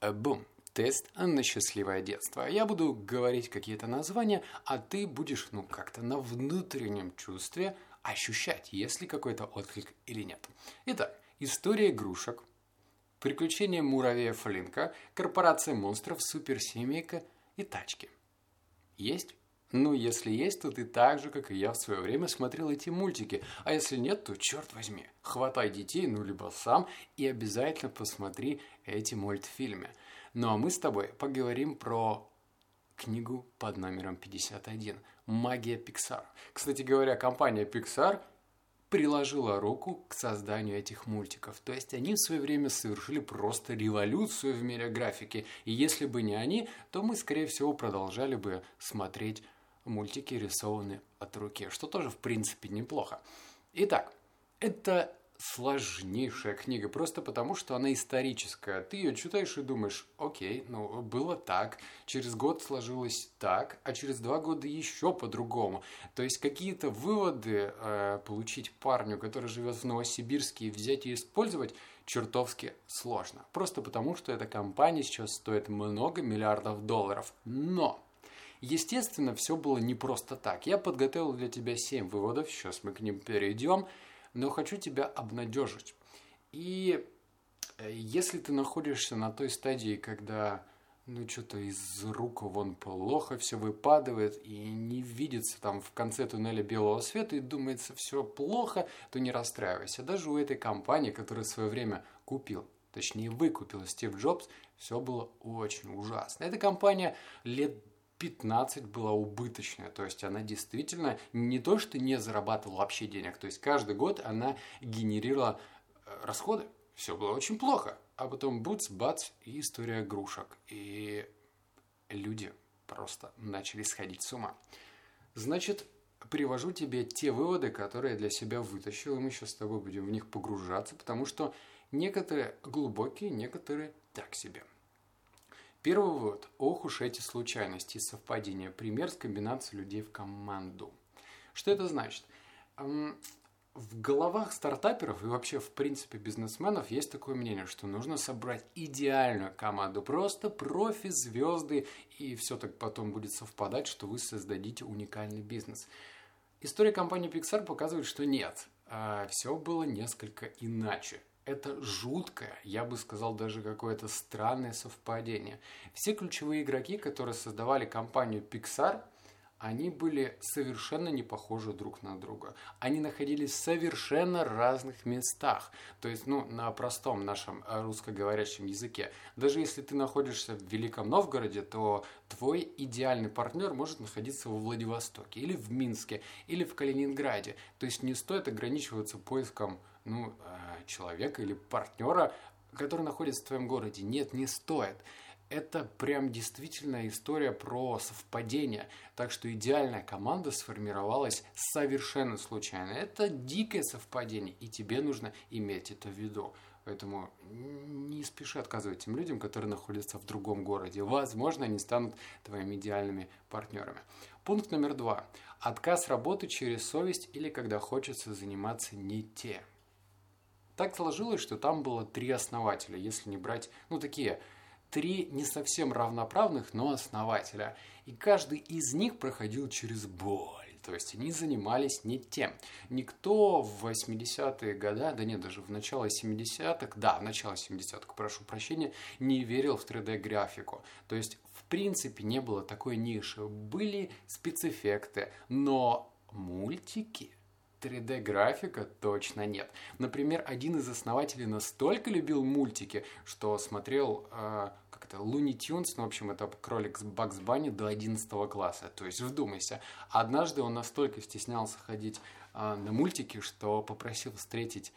э, бум, тест на счастливое детство. Я буду говорить какие-то названия, а ты будешь, ну, как-то на внутреннем чувстве ощущать, есть ли какой-то отклик или нет. Итак, история игрушек, приключения муравья Флинка, корпорация монстров, суперсемейка и тачки. Есть? Ну, если есть, то ты так же, как и я в свое время смотрел эти мультики. А если нет, то черт возьми, хватай детей, ну, либо сам, и обязательно посмотри эти мультфильмы. Ну, а мы с тобой поговорим про книгу под номером 51 «Магия Pixar». Кстати говоря, компания Pixar приложила руку к созданию этих мультиков. То есть они в свое время совершили просто революцию в мире графики. И если бы не они, то мы, скорее всего, продолжали бы смотреть мультики рисованы от руки, что тоже в принципе неплохо. Итак, это сложнейшая книга, просто потому, что она историческая. Ты ее читаешь и думаешь, окей, ну, было так, через год сложилось так, а через два года еще по-другому. То есть какие-то выводы э, получить парню, который живет в Новосибирске, и взять и использовать чертовски сложно. Просто потому, что эта компания сейчас стоит много миллиардов долларов. Но Естественно, все было не просто так. Я подготовил для тебя 7 выводов, сейчас мы к ним перейдем, но хочу тебя обнадежить. И э, если ты находишься на той стадии, когда ну что-то из рук вон плохо все выпадает и не видится там в конце туннеля белого света и думается все плохо, то не расстраивайся. Даже у этой компании, которая в свое время купил, точнее выкупил Стив Джобс, все было очень ужасно. Эта компания лет 15 была убыточная. То есть она действительно не то, что не зарабатывала вообще денег. То есть каждый год она генерировала э, расходы. Все было очень плохо. А потом буц, бац, и история игрушек. И люди просто начали сходить с ума. Значит, привожу тебе те выводы, которые я для себя вытащил, и мы сейчас с тобой будем в них погружаться, потому что некоторые глубокие, некоторые так себе. Первый вывод. Ох уж эти случайности и совпадения. Пример с комбинацией людей в команду. Что это значит? В головах стартаперов и вообще в принципе бизнесменов есть такое мнение, что нужно собрать идеальную команду, просто профи, звезды, и все так потом будет совпадать, что вы создадите уникальный бизнес. История компании Pixar показывает, что нет, а все было несколько иначе это жуткое, я бы сказал, даже какое-то странное совпадение. Все ключевые игроки, которые создавали компанию Pixar, они были совершенно не похожи друг на друга. Они находились в совершенно разных местах. То есть, ну, на простом нашем э, русскоговорящем языке. Даже если ты находишься в Великом Новгороде, то твой идеальный партнер может находиться во Владивостоке, или в Минске, или в Калининграде. То есть не стоит ограничиваться поиском ну, э, человека или партнера, который находится в твоем городе. Нет, не стоит. Это прям действительно история про совпадение. Так что идеальная команда сформировалась совершенно случайно. Это дикое совпадение, и тебе нужно иметь это в виду. Поэтому не спеши отказывать тем людям, которые находятся в другом городе. Возможно, они станут твоими идеальными партнерами. Пункт номер два. Отказ работы через совесть или когда хочется заниматься не тем. Так сложилось, что там было три основателя, если не брать, ну, такие три не совсем равноправных, но основателя. И каждый из них проходил через боль. То есть они занимались не тем. Никто в 80-е годы, да нет, даже в начало 70-х, да, в начало 70-х, прошу прощения, не верил в 3D-графику. То есть, в принципе, не было такой ниши. Были спецэффекты, но мультики – 3D-графика точно нет. Например, один из основателей настолько любил мультики, что смотрел, э, как это, Луни Тюнс, ну, в общем, это кролик с Бакс Банни до 11 класса. То есть, вдумайся, однажды он настолько стеснялся ходить э, на мультики, что попросил встретить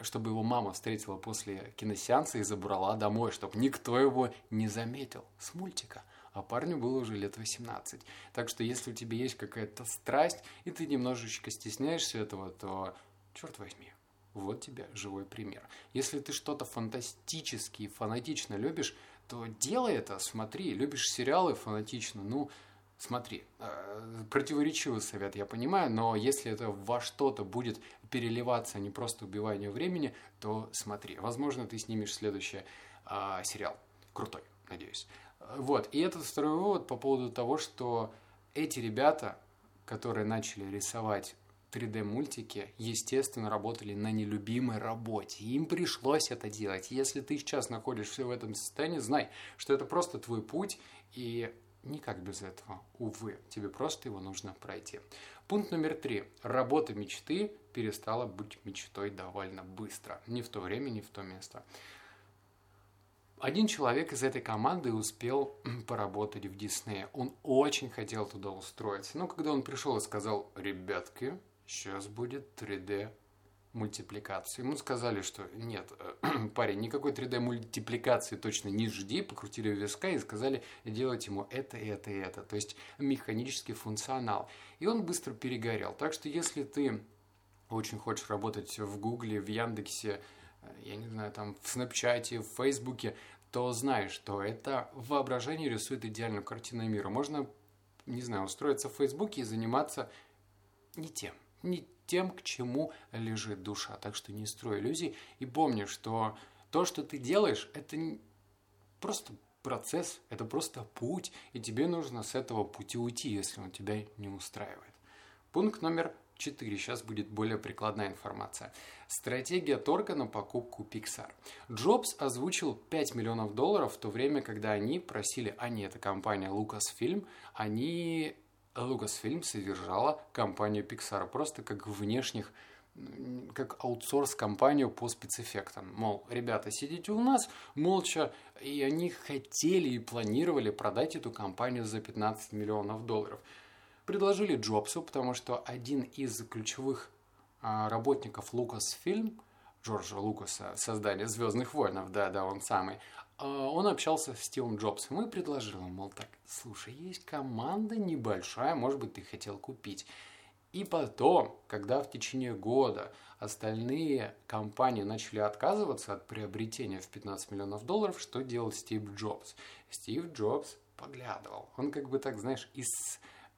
чтобы его мама встретила после киносеанса и забрала домой, чтобы никто его не заметил с мультика а парню было уже лет 18. Так что если у тебя есть какая-то страсть, и ты немножечко стесняешься этого, то, черт возьми, вот тебе живой пример. Если ты что-то фантастически и фанатично любишь, то делай это, смотри. Любишь сериалы фанатично, ну, смотри. Э, противоречивый совет, я понимаю, но если это во что-то будет переливаться, а не просто убивание времени, то смотри. Возможно, ты снимешь следующий э, сериал. крутой, надеюсь. Вот, и этот второй вывод по поводу того, что эти ребята, которые начали рисовать 3D-мультики, естественно, работали на нелюбимой работе. Им пришлось это делать. Если ты сейчас находишься в этом состоянии, знай, что это просто твой путь, и никак без этого, увы. Тебе просто его нужно пройти. Пункт номер три. Работа мечты перестала быть мечтой довольно быстро. Не в то время, не в то место. Один человек из этой команды успел поработать в Диснее. Он очень хотел туда устроиться. Но когда он пришел и сказал, ребятки, сейчас будет 3D мультипликация. Ему сказали, что нет, э, парень, никакой 3D мультипликации точно не жди, покрутили виска и сказали делать ему это, это и это. То есть механический функционал. И он быстро перегорел. Так что если ты очень хочешь работать в Гугле, в Яндексе, э, я не знаю, там в Снапчате, в Фейсбуке, то знай, что это воображение рисует идеальную картину мира. Можно, не знаю, устроиться в Фейсбуке и заниматься не тем не тем, к чему лежит душа. Так что не строй иллюзий и помни, что то, что ты делаешь, это просто процесс, это просто путь, и тебе нужно с этого пути уйти, если он тебя не устраивает. Пункт номер 4. Сейчас будет более прикладная информация. Стратегия торга на покупку Pixar. Джобс озвучил 5 миллионов долларов в то время, когда они просили, а не это компания Lucasfilm, они Lucasfilm содержала компанию Pixar просто как внешних как аутсорс-компанию по спецэффектам. Мол, ребята, сидите у нас молча, и они хотели и планировали продать эту компанию за 15 миллионов долларов. Предложили Джобсу, потому что один из ключевых а, работников Lucasfilm, Джорджа Лукаса, создания «Звездных войнов», да-да, он самый, а, он общался с Стивом Джобсом и предложил ему, мол, так, слушай, есть команда небольшая, может быть, ты хотел купить. И потом, когда в течение года остальные компании начали отказываться от приобретения в 15 миллионов долларов, что делал Стив Джобс? Стив Джобс поглядывал. Он как бы так, знаешь, из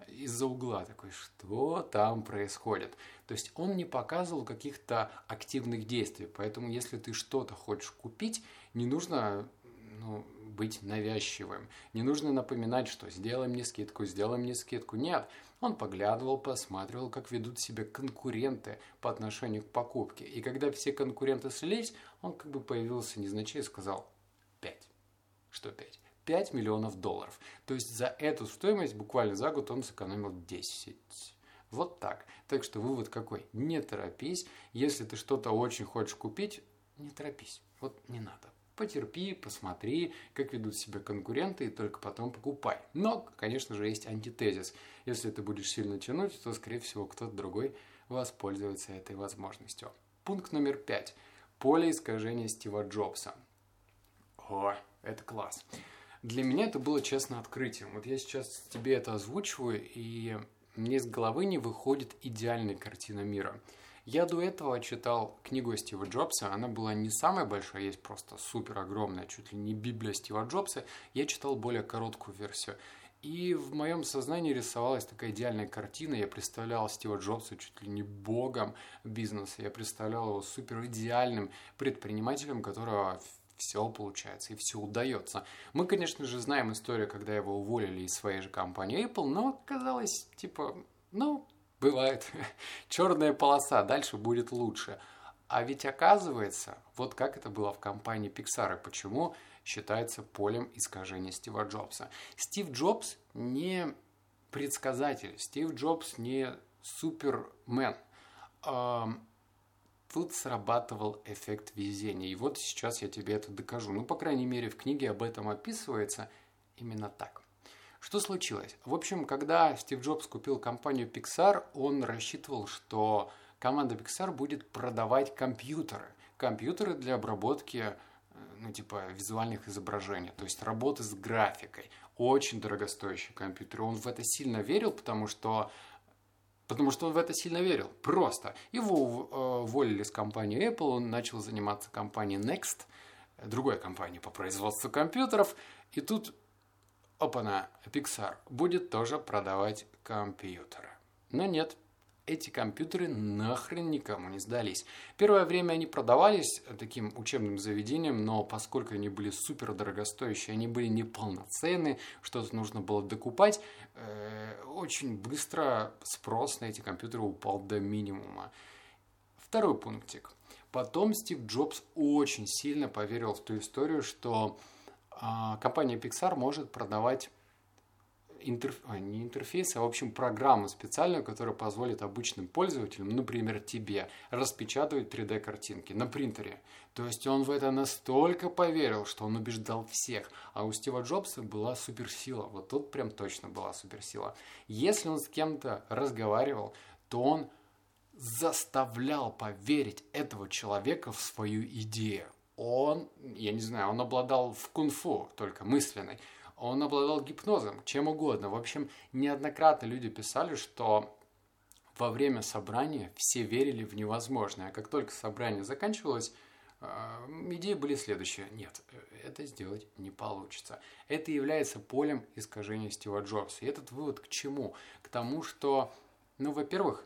из-за угла такой, что там происходит. То есть он не показывал каких-то активных действий. Поэтому если ты что-то хочешь купить, не нужно ну, быть навязчивым. Не нужно напоминать, что сделай мне скидку, сделай мне скидку. Нет, он поглядывал, посматривал, как ведут себя конкуренты по отношению к покупке. И когда все конкуренты слились, он как бы появился незначай и сказал 5. Что 5? 5 миллионов долларов. То есть за эту стоимость буквально за год он сэкономил 10. Вот так. Так что вывод какой? Не торопись. Если ты что-то очень хочешь купить, не торопись. Вот не надо. Потерпи, посмотри, как ведут себя конкуренты, и только потом покупай. Но, конечно же, есть антитезис. Если ты будешь сильно тянуть, то, скорее всего, кто-то другой воспользуется этой возможностью. Пункт номер пять. Поле искажения Стива Джобса. О, это класс. Для меня это было честно открытием. Вот я сейчас тебе это озвучиваю, и мне из головы не выходит идеальная картина мира. Я до этого читал книгу Стива Джобса, она была не самая большая, есть просто супер огромная, чуть ли не Библия Стива Джобса. Я читал более короткую версию. И в моем сознании рисовалась такая идеальная картина. Я представлял Стива Джобса чуть ли не богом бизнеса. Я представлял его супер идеальным предпринимателем, которого все получается и все удается. Мы, конечно же, знаем историю, когда его уволили из своей же компании Apple, но казалось, типа, ну, бывает черная полоса, дальше будет лучше. А ведь оказывается, вот как это было в компании Pixar, и почему считается полем искажения Стива Джобса. Стив Джобс не предсказатель, Стив Джобс не супермен. Тут срабатывал эффект везения. И вот сейчас я тебе это докажу. Ну, по крайней мере, в книге об этом описывается именно так. Что случилось? В общем, когда Стив Джобс купил компанию Pixar, он рассчитывал, что команда Pixar будет продавать компьютеры. Компьютеры для обработки э, ну, типа, визуальных изображений, то есть работы с графикой. Очень дорогостоящий компьютер. Он в это сильно верил, потому что Потому что он в это сильно верил. Просто. Его э, уволили с компании Apple, он начал заниматься компанией Next, другой компанией по производству компьютеров. И тут опана, Pixar будет тоже продавать компьютеры. Но нет, эти компьютеры нахрен никому не сдались. Первое время они продавались таким учебным заведением, но поскольку они были супер дорогостоящие, они были неполноценны, что-то нужно было докупать, э, очень быстро спрос на эти компьютеры упал до минимума. Второй пунктик. Потом Стив Джобс очень сильно поверил в ту историю, что э, компания Pixar может продавать интерф... а, не интерфейс, а в общем программу специальную, которая позволит обычным пользователям, например, тебе, распечатывать 3D-картинки на принтере. То есть он в это настолько поверил, что он убеждал всех. А у Стива Джобса была суперсила. Вот тут прям точно была суперсила. Если он с кем-то разговаривал, то он заставлял поверить этого человека в свою идею. Он, я не знаю, он обладал в кунг-фу, только мысленной. Он обладал гипнозом, чем угодно. В общем, неоднократно люди писали, что во время собрания все верили в невозможное. А как только собрание заканчивалось, э, идеи были следующие. Нет, это сделать не получится. Это является полем искажения Стива Джобса. И этот вывод к чему? К тому, что, ну, во-первых,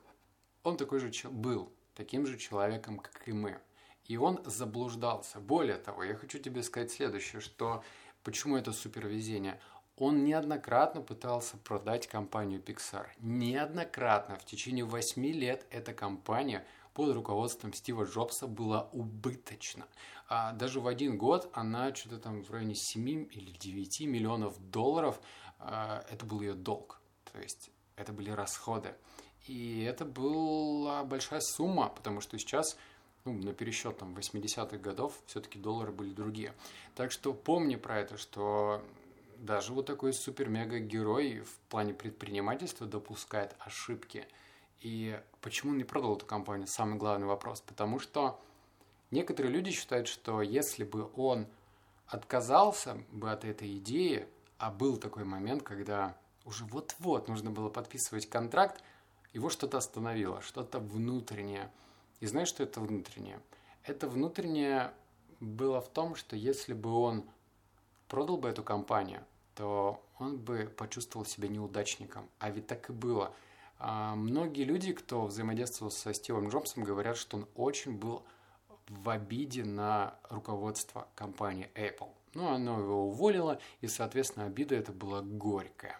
он такой же был, таким же человеком, как и мы. И он заблуждался. Более того, я хочу тебе сказать следующее, что Почему это супервезение? Он неоднократно пытался продать компанию Pixar. Неоднократно. В течение 8 лет эта компания под руководством Стива Джобса была убыточна. А даже в один год она что-то там в районе 7 или 9 миллионов долларов, а, это был ее долг. То есть это были расходы. И это была большая сумма, потому что сейчас ну, на пересчет там 80-х годов все-таки доллары были другие. Так что помни про это, что даже вот такой супер-мега-герой в плане предпринимательства допускает ошибки. И почему он не продал эту компанию? Самый главный вопрос. Потому что некоторые люди считают, что если бы он отказался бы от этой идеи, а был такой момент, когда уже вот-вот нужно было подписывать контракт, его что-то остановило, что-то внутреннее – и знаешь, что это внутреннее? Это внутреннее было в том, что если бы он продал бы эту компанию, то он бы почувствовал себя неудачником. А ведь так и было. А многие люди, кто взаимодействовал со Стивом Джобсом, говорят, что он очень был в обиде на руководство компании Apple. Ну, оно его уволило, и, соответственно, обида это была горькая.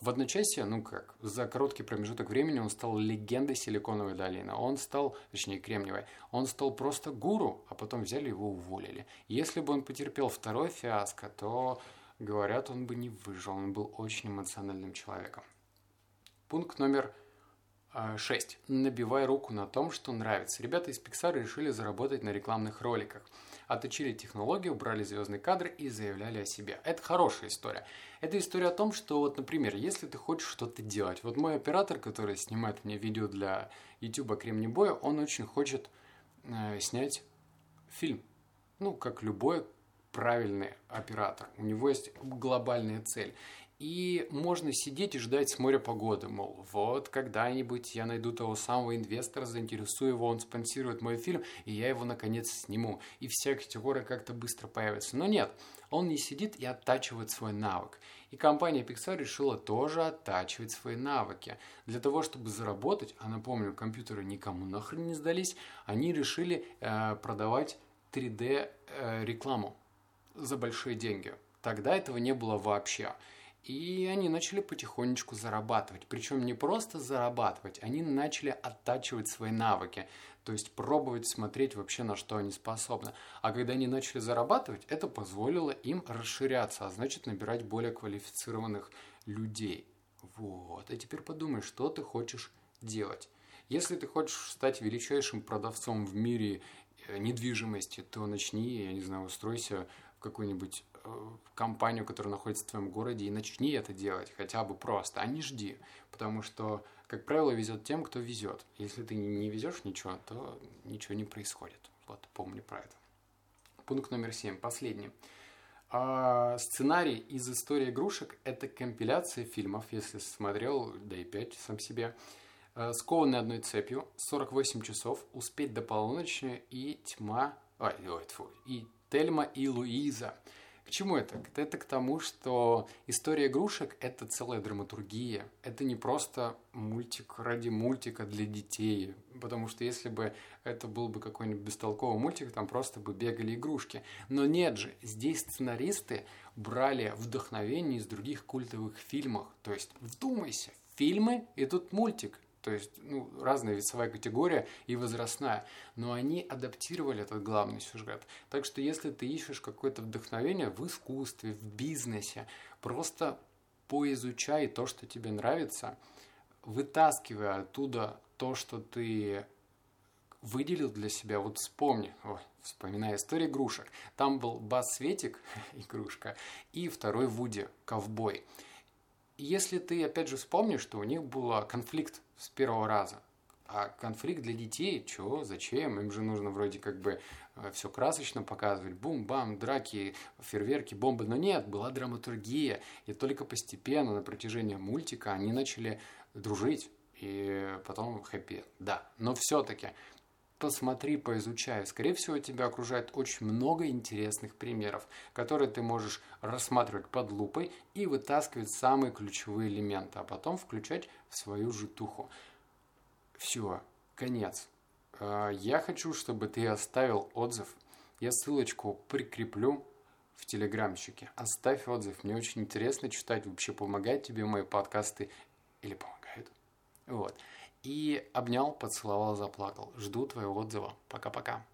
В одночасье, ну как, за короткий промежуток времени он стал легендой Силиконовой долины. Он стал, точнее Кремниевой, он стал просто гуру, а потом взяли его уволили. Если бы он потерпел второй фиаско, то, говорят, он бы не выжил. Он был очень эмоциональным человеком. Пункт номер 6. А, Набивай руку на том, что нравится. Ребята из Pixar решили заработать на рекламных роликах отточили технологию, брали звездные кадры и заявляли о себе. Это хорошая история. Это история о том, что вот, например, если ты хочешь что-то делать, вот мой оператор, который снимает мне видео для YouTube Кремни Боя, он очень хочет э, снять фильм. Ну, как любой правильный оператор. У него есть глобальная цель. И можно сидеть и ждать с моря погоды, мол, вот когда-нибудь я найду того самого инвестора, заинтересую его, он спонсирует мой фильм, и я его наконец сниму. И вся категория как-то быстро появится. Но нет, он не сидит и оттачивает свой навык. И компания Pixar решила тоже оттачивать свои навыки. Для того, чтобы заработать, а напомню, компьютеры никому нахрен не сдались, они решили э, продавать 3D э, за большие деньги. Тогда этого не было вообще. И они начали потихонечку зарабатывать. Причем не просто зарабатывать, они начали оттачивать свои навыки. То есть пробовать смотреть вообще на что они способны. А когда они начали зарабатывать, это позволило им расширяться, а значит набирать более квалифицированных людей. Вот. А теперь подумай, что ты хочешь делать. Если ты хочешь стать величайшим продавцом в мире э, недвижимости, то начни, я не знаю, устройся в какой-нибудь компанию, которая находится в твоем городе, и начни это делать хотя бы просто, а не жди. Потому что, как правило, везет тем, кто везет. Если ты не везешь ничего, то ничего не происходит. Вот, помни про это. Пункт номер семь, последний. А, сценарий из истории игрушек – это компиляция фильмов, если смотрел, да и 5 сам себе, а, скованный одной цепью, 48 часов, успеть до полуночи и тьма, ой, ой, тьфу, и Тельма и Луиза – К чему это? Это к тому, что история игрушек – это целая драматургия. Это не просто мультик ради мультика для детей. Потому что если бы это был бы какой-нибудь бестолковый мультик, там просто бы бегали игрушки. Но нет же, здесь сценаристы брали вдохновение из других культовых фильмов. То есть, вдумайся, фильмы и тут мультик то есть ну, разная весовая категория и возрастная, но они адаптировали этот главный сюжет. Так что если ты ищешь какое-то вдохновение в искусстве, в бизнесе, просто поизучай то, что тебе нравится, вытаскивая оттуда то, что ты выделил для себя, вот вспомни, ой, вспоминая историю игрушек, там был Бас Светик, игрушка, и второй Вуди, ковбой. Если ты, опять же, вспомнишь, что у них был конфликт с первого раза. А конфликт для детей, чего, зачем? Им же нужно вроде как бы э, все красочно показывать, бум-бам, драки, фейерверки, бомбы. Но нет, была драматургия. И только постепенно на протяжении мультика они начали дружить. И потом хэппи. Да, но все-таки посмотри, поизучай. Скорее всего, тебя окружает очень много интересных примеров, которые ты можешь рассматривать под лупой и вытаскивать самые ключевые элементы, а потом включать в свою житуху. Все, конец. А, я хочу, чтобы ты оставил отзыв. Я ссылочку прикреплю в телеграмчике. Оставь отзыв. Мне очень интересно читать, вообще помогают тебе мои подкасты или помогают. Вот. И обнял, поцеловал, заплакал. Жду твоего отзыва. Пока-пока.